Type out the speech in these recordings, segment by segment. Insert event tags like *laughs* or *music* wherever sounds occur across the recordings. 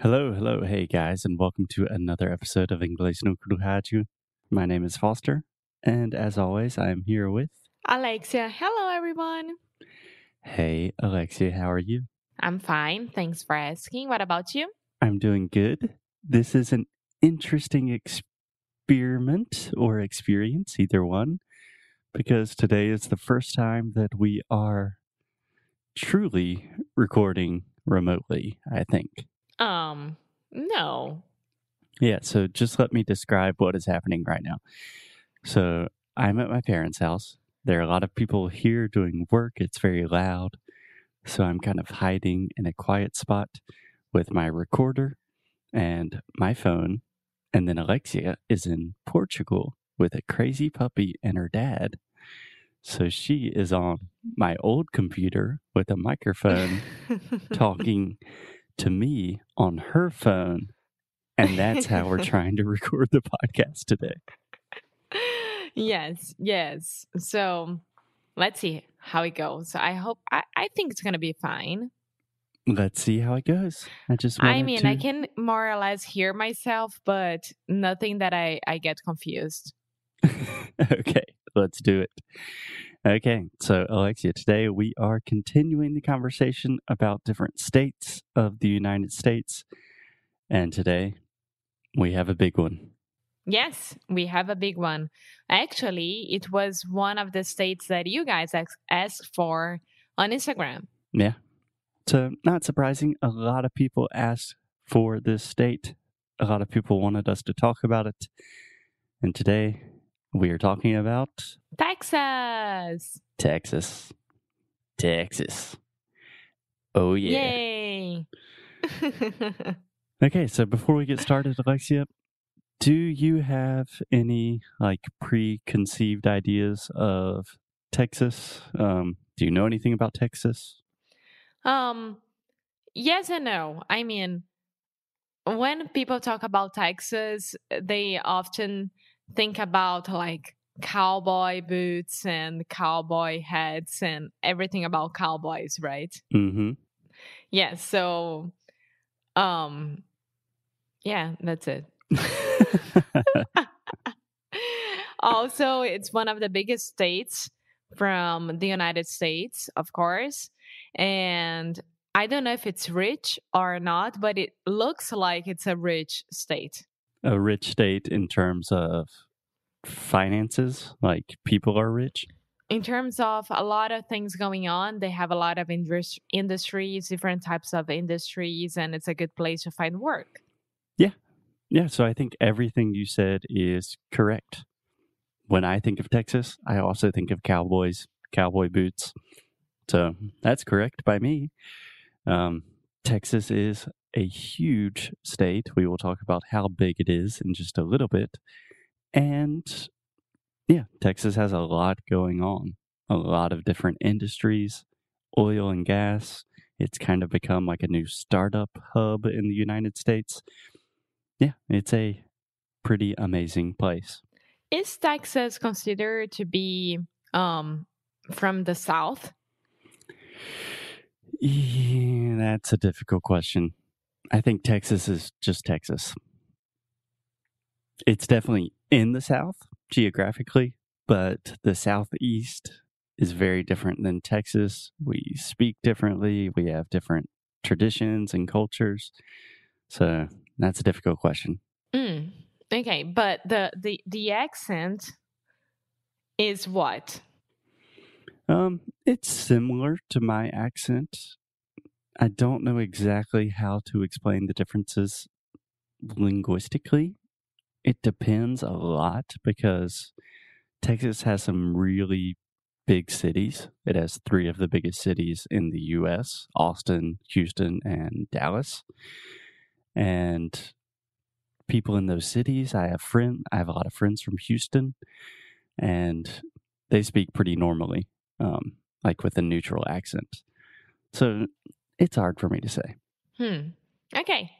Hello, hello, hey guys, and welcome to another episode of Inglês no Rádio. My name is Foster, and as always, I am here with Alexia. Hello, everyone. Hey, Alexia, how are you? I'm fine. Thanks for asking. What about you? I'm doing good. This is an interesting experiment or experience, either one, because today is the first time that we are truly recording remotely, I think. Um, no. Yeah, so just let me describe what is happening right now. So I'm at my parents' house. There are a lot of people here doing work. It's very loud. So I'm kind of hiding in a quiet spot with my recorder and my phone. And then Alexia is in Portugal with a crazy puppy and her dad. So she is on my old computer with a microphone *laughs* talking to me on her phone. And that's how we're *laughs* trying to record the podcast today. yes, yes. So let's see how it goes. I hope, I, I think it's going to be fine. Let's see how it goes. I just I mean, to... I can more or less hear myself, but nothing that I, I get confused. *laughs* okay, let's do it. Okay, so Alexia, today we are continuing the conversation about different states of the United States. And today we have a big one. Yes, we have a big one. Actually, it was one of the states that you guys asked for on Instagram. Yeah. So, not surprising, a lot of people asked for this state. A lot of people wanted us to talk about it. And today we are talking about Texas. Texas. Texas. Oh, yeah. Yay. *laughs* okay, so before we get started, Alexia, do you have any like preconceived ideas of Texas? Um, do you know anything about Texas? Um, yes and no. I mean, when people talk about Texas, they often think about like cowboy boots and cowboy hats and everything about cowboys, right? Mm-hmm. Yeah. So, um, yeah, that's it. *laughs* also, it's one of the biggest states from the United States, of course. And I don't know if it's rich or not, but it looks like it's a rich state a rich state in terms of finances? Like people are rich? In terms of a lot of things going on, they have a lot of indus- industries, different types of industries, and it's a good place to find work. Yeah. Yeah. So I think everything you said is correct. When I think of Texas, I also think of cowboys, cowboy boots. So that's correct by me. Um, Texas is a huge state. We will talk about how big it is in just a little bit. And yeah, Texas has a lot going on, a lot of different industries, oil and gas. It's kind of become like a new startup hub in the United States. Yeah, it's a pretty amazing place. Is Texas considered to be um, from the South? Yeah, that's a difficult question. I think Texas is just Texas. It's definitely in the South geographically, but the Southeast is very different than Texas. We speak differently, we have different traditions and cultures. So that's a difficult question. Mm, okay, but the, the the accent is what? Um, it's similar to my accent. I don't know exactly how to explain the differences linguistically. It depends a lot because Texas has some really big cities. It has three of the biggest cities in the US Austin, Houston, and Dallas. And people in those cities, I have friend I have a lot of friends from Houston and they speak pretty normally, um, like with a neutral accent. So it's hard for me to say. Hmm. Okay.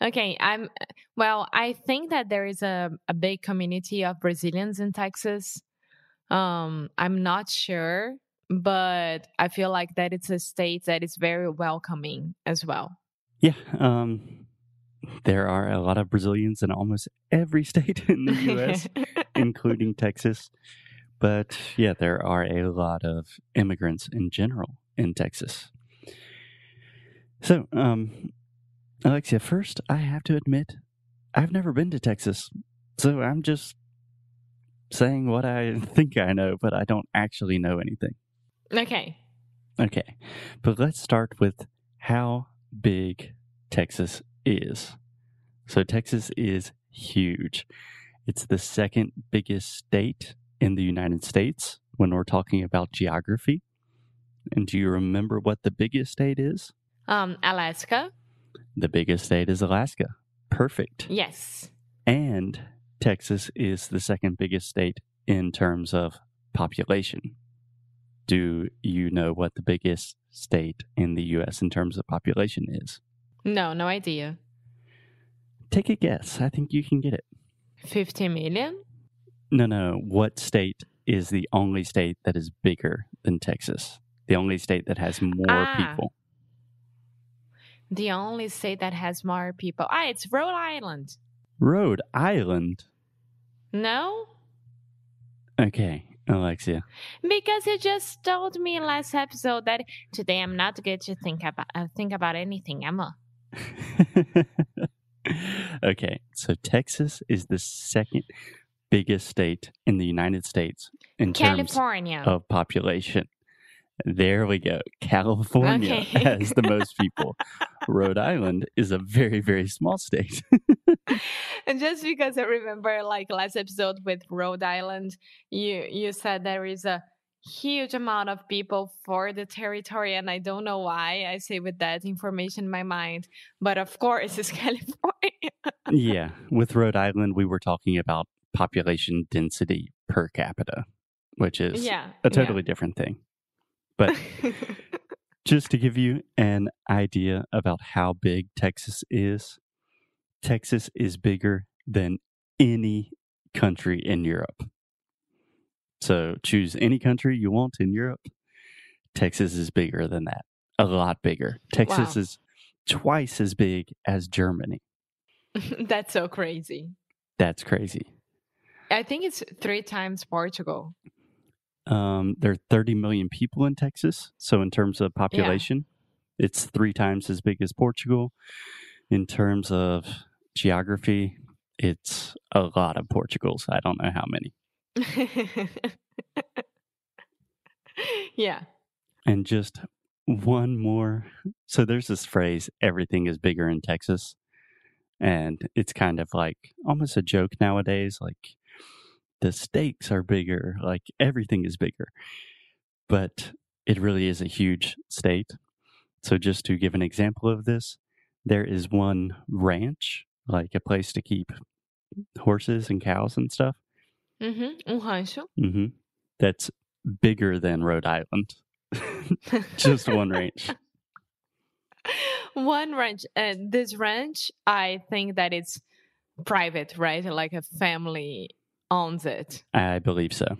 Okay. I'm well, I think that there is a, a big community of Brazilians in Texas. Um, I'm not sure, but I feel like that it's a state that is very welcoming as well. Yeah. Um there are a lot of Brazilians in almost every state *laughs* in the U.S., *laughs* including Texas. But yeah, there are a lot of immigrants in general in Texas. So, um, Alexia, first, I have to admit, I've never been to Texas. So I'm just saying what I *laughs* think I know, but I don't actually know anything. okay. Okay, but let's start with how big Texas is. So, Texas is huge. It's the second biggest state in the United States when we're talking about geography. And do you remember what the biggest state is? Um, Alaska. The biggest state is Alaska. Perfect. Yes. And Texas is the second biggest state in terms of population. Do you know what the biggest state in the US in terms of population is? No, no idea. Take a guess. I think you can get it. 50 million? No, no. What state is the only state that is bigger than Texas? The only state that has more Ah. people. The only state that has more people. Ah, it's Rhode Island. Rhode Island. No? Okay, Alexia. Because you just told me last episode that today I'm not good to think about uh, think about anything, Emma. *laughs* okay, so Texas is the second biggest state in the United States in terms of population. There we go. California Okay. has the *laughs* most people. Rhode Island is a very, very small state. and just because I remember like last episode with Rhode Island, you you said there is a huge amount of people for the territory and I don't know why I say with that information in my mind. But of course it's *laughs* California. yeah, with Rhode Island, we were talking about population density per capita, which is yeah. a totally different thing. But *laughs* just to give you an idea about how big Texas is, Texas is bigger than any country in Europe. So choose any country you want in Europe. Texas is bigger than that, a lot bigger. Texas Wow. is twice as big as Germany. *laughs* That's so crazy. That's crazy. I think it's three times Portugal. Um, there are 30 million people in Texas. So, in terms of population, it's three times as big as Portugal. In terms of geography, it's a lot of Portugals. I don't know how many. *laughs* yeah. And just one more. So, there's this phrase everything is bigger in Texas. And it's kind of like almost a joke nowadays. Like the stakes are bigger, like everything is bigger. But it really is a huge state. So, just to give an example of this, there is one ranch, like a place to keep horses and cows and stuff, Mm-hmm. Um rancho. hmm that's bigger than Rhode Island. *laughs* just one ranch. *laughs* One ranch. And this ranch, I think that it's private, right? Like a family owns it. I believe so.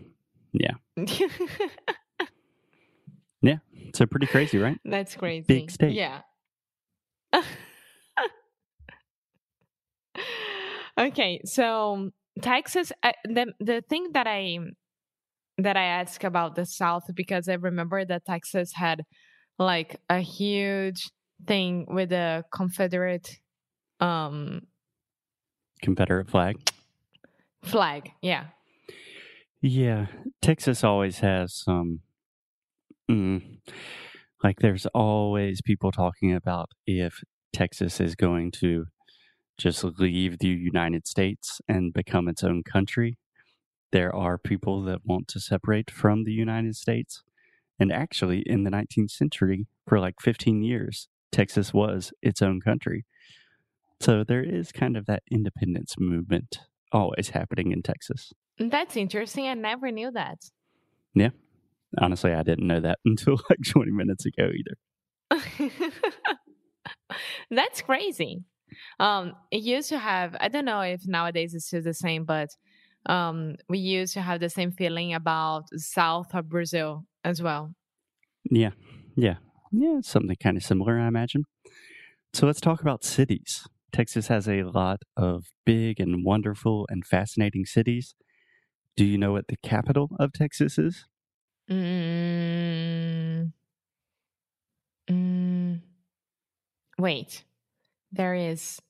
Yeah. *laughs* yeah. So, pretty crazy, right? That's crazy. Big state. Yeah. *laughs* okay, so Texas. uh, the the thing that I that I ask about the South because I remember that Texas had like a huge thing with the Confederate um Confederate flag. Flag. Yeah. Yeah, Texas always has some. Mm, like, there's always people talking about if Texas is going to just leave the United States and become its own country. There are people that want to separate from the United States. And actually, in the 19th century, for like 15 years, Texas was its own country. So there is kind of that independence movement always happening in Texas. That's interesting. I never knew that. Yeah. Honestly, I didn't know that *laughs* until like 20 minutes ago either. *laughs* That's crazy. Um, it used to have, I don't know if nowadays it's still the same, but um, we used to have the same feeling about south of Brazil as well. Yeah, yeah, yeah, something kind of similar, I imagine. So let's talk about cities. Texas has a lot of big and wonderful and fascinating cities. Do you know what the capital of Texas is? Mm, mm, wait, there is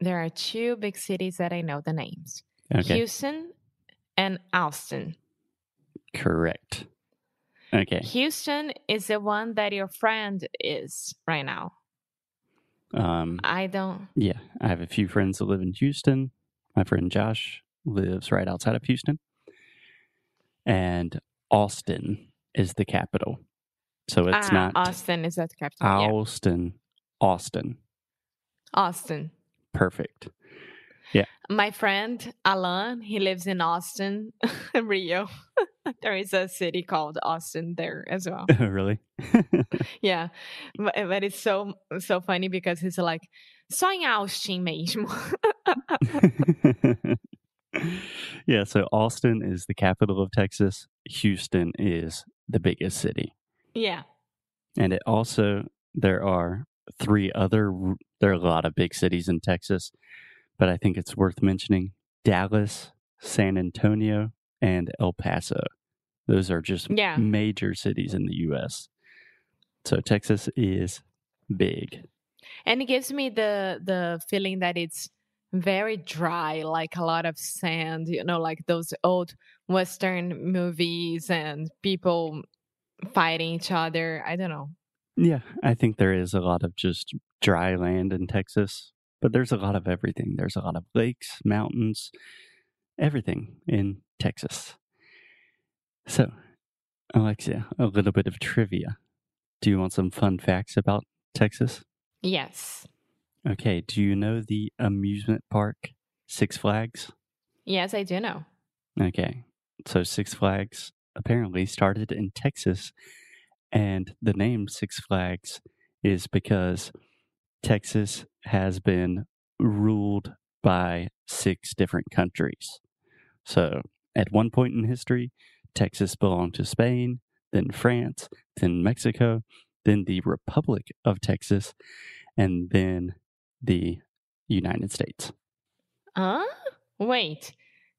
there are two big cities that I know the names: Okay, Houston and Austin. correct. Okay, Houston is the one that your friend is right now. Um, I don't. yeah, I have a few friends that live in Houston. My friend Josh lives right outside of Houston, and Austin is the capital. So it's ah, not Austin is that the capital? Yeah. Austin, Austin. Austin. Perfect. Yeah. My friend Alan, he lives in Austin, *laughs* Rio. *laughs* there is a city called Austin there as well. *laughs* really? *laughs* Yeah, but, eh, but it's so so funny because he's like só em Austin mesmo. yeah, so Austin is the capital of Texas. Houston is the biggest city. yeah. And it also, there are three other, there are a lot of big cities in Texas, but I think it's worth mentioning Dallas, San Antonio, and El Paso. Those are just Yeah. major cities in the U.S. So Texas is big. And it gives me the the feeling that it's very dry, like a lot of sand, you know, like those old western movies and people fighting each other. I don't know. Yeah, I think there is a lot of just dry land in Texas, but there's a lot of everything. There's a lot of lakes, mountains, everything in Texas. So, Alexia, a little bit of trivia. Do you want some fun facts about Texas? Yes. Okay, do you know the amusement park Six Flags? Yes, I do know. Okay. So Six Flags apparently started in Texas, and the name Six Flags is because Texas has been ruled by six different countries. So at one point in history, Texas belonged to Spain, then France, then Mexico, then the Republic of Texas, and then the United States. Huh? Wait.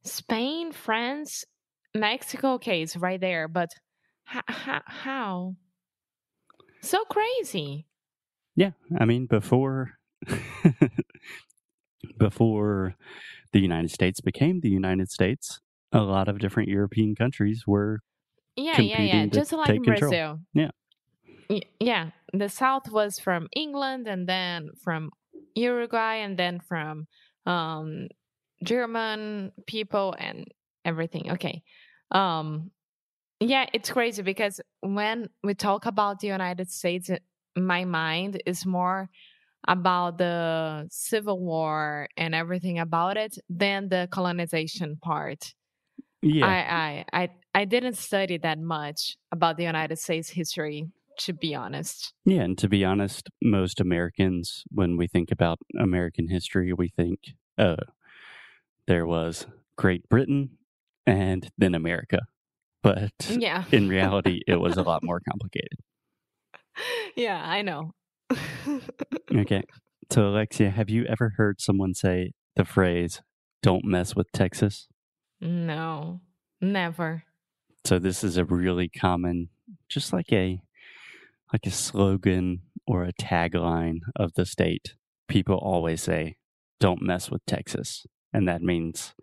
Spain, France, Mexico, okay, it's right there, but how? So crazy. Yeah, I mean before *laughs* before the United States became the United States, a lot of different European countries were Yeah, yeah, yeah. Just like in control. Brazil. Yeah. Yeah. The South was from England and then from Uruguay and then from um German people and everything. Okay. Um yeah, it's crazy because when we talk about the United States, my mind is more about the Civil War and everything about it than the colonization part. Yeah, I, I I I didn't study that much about the United States history, to be honest. yeah, and to be honest, most Americans when we think about American history, we think, oh, there was Great Britain and then America. But mm, Yeah. in reality, it was a lot more *laughs* complicated. yeah, I know. Okay. *laughs* So, Alexia, have you ever heard someone say the phrase, don't mess with Texas? No, never. So this is a really common, just like a like a slogan or a tagline of the state. People always say, "Don't mess with Texas," and that means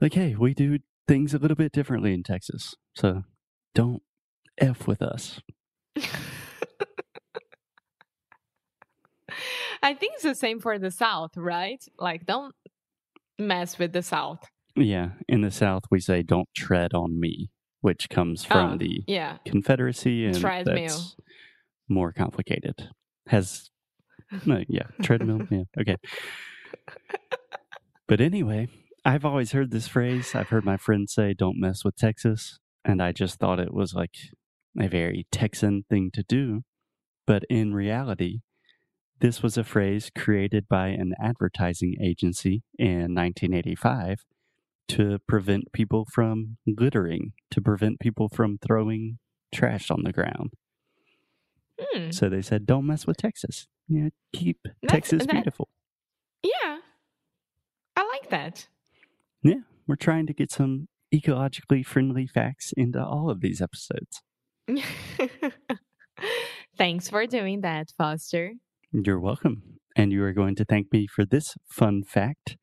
like, "Hey, we do things a little bit differently in Texas, so don't f with us." *laughs* I think it's the same for the South, right? Like, don't mess with the South. Yeah, in the South we say, "Don't tread on me," which comes from Oh, the Yeah. Confederacy, and Treadmill. that's more complicated. Has no, yeah, treadmill. Yeah, okay. *laughs* But anyway, I've always heard this phrase. I've heard my friends say, "Don't mess with Texas," and I just thought it was like a very Texan thing to do. But in reality, this was a phrase created by an advertising agency in 1985 to prevent people from littering, to prevent people from throwing trash on the ground. Hmm. So they said, "Don't mess with Texas. Yeah, keep That's- Texas that- beautiful." Yeah. I like that. Yeah. We're trying to get some ecologically friendly facts into all of these episodes. *laughs* Thanks for doing that, Foster. You're welcome. And you are going to thank me for this fun fact.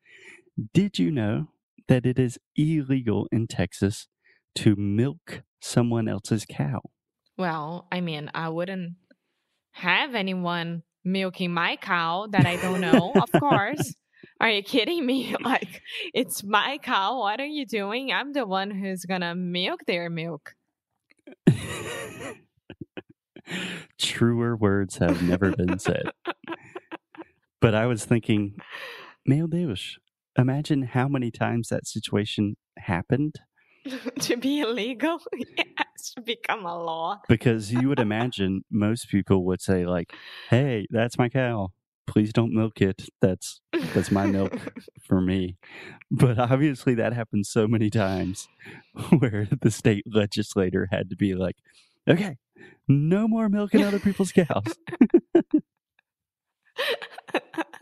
Did you know that it is illegal in Texas to milk someone else's cow? Well, I mean, I wouldn't have anyone milking my cow that I don't know, of course. Are you kidding me? *laughs* Like, it's my cow. What are you doing? I'm the one who's gonna milk their milk. *laughs* Truer words have never been said. *laughs* But I was thinking, meu Deus, imagine how many times that situation happened. *laughs* to be illegal, *laughs* yes, to become a law. Because you would *laughs* imagine most people would say, like, hey, that's my cow. Please don't milk it. That's that's my milk for me. But obviously that happens so many times where the state legislator had to be like, okay, no more milking other people's cows.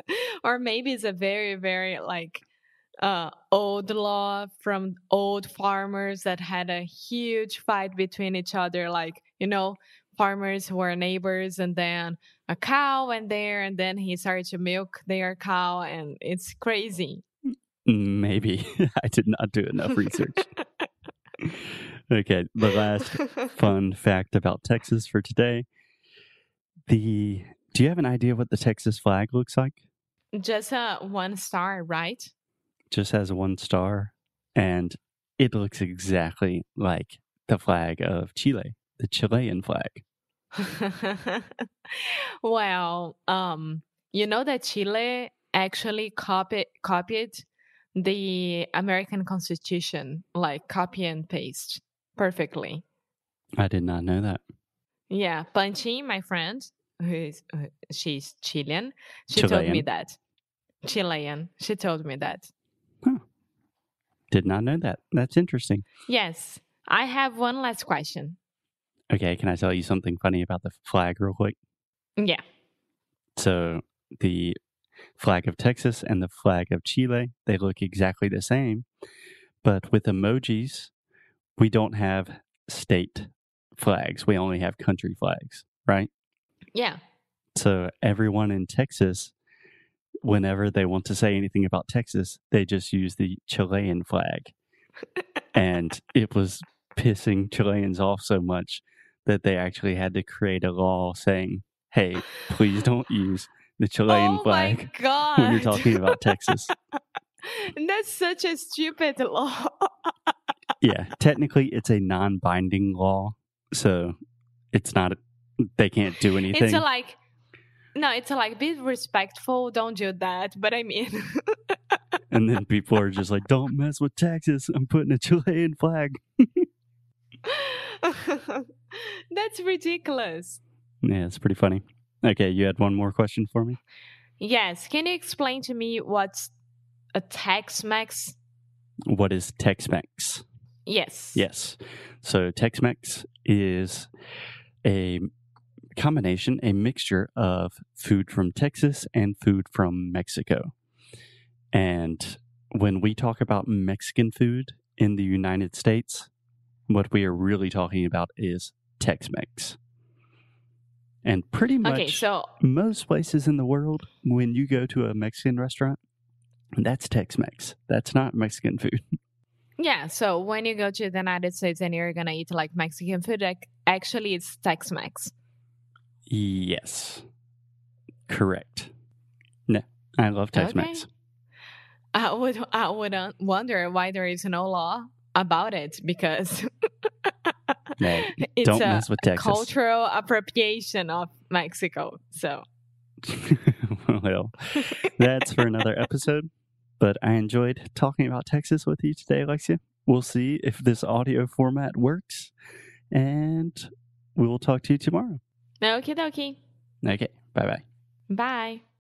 *laughs* or maybe it's a very, very like uh, old law from old farmers that had a huge fight between each other. Like, you know, farmers who were neighbors and then a cow went there and then he started to milk their cow and it's crazy. Maybe. *laughs* I did not do enough research. *laughs* okay, the last fun fact about Texas for today. The do you have an idea what the Texas flag looks like? Just a one star, right? Just has one star and it looks exactly like the flag of Chile, the Chilean flag. *laughs* well, um, you know that Chile actually copied copied the American Constitution, like copy and paste perfectly. I did not know that. Yeah, Panchi, my friend, who is uh, she's Chilean, she Chilean. told me that. Chilean. She told me that. Huh. Did not know that. That's interesting. Yes. I have one last question. Okay, can I tell you something funny about the flag real quick? Yeah. So the flag of Texas and the flag of Chile, they look exactly the same. But with emojis, we don't have state flags. We only have country flags, right? Yeah. So everyone in Texas, whenever they want to say anything about Texas, they just use the Chilean flag. *laughs* and it was pissing Chileans off so much that they actually had to create a law saying, hey, please *laughs* don't use the Chilean oh flag *laughs* when you're talking about Texas. And that's such a stupid law. yeah, technically it's a non-binding law, so it's not. They can't do anything. It's like no, it's like be respectful. Don't do that. But I mean. *laughs* and then people are just like, "Don't mess with Texas. I'm putting a Chilean flag." *laughs* That's ridiculous. Yeah, it's pretty funny. Okay, you had one more question for me? Yes. Can you explain to me what's a Tex Mex? What is Tex Mex? Yes. Yes. So Tex Mex is a combination, a mixture of food from Texas and food from Mexico. And when we talk about Mexican food in the United States, what we are really talking about is Tex Mex. And pretty much okay, so, most places in the world, when you go to a Mexican restaurant, that's Tex Mex. That's not Mexican food. *laughs* Yeah. So when you go to the United States and you're going to eat like Mexican food, like, actually it's Tex Mex. Yes. Correct. No, I love Tex Mex. Okay. I would I would uh, wonder why there is no law about it because *laughs* no, it's don't mess with Texas. cultural appropriation of Mexico. So, *laughs* well, that's for another episode. But I enjoyed talking about Texas with you today, Alexia. We'll see if this audio format works, and we will talk to you tomorrow. Okie dokie. Okay. Bye bye. Bye.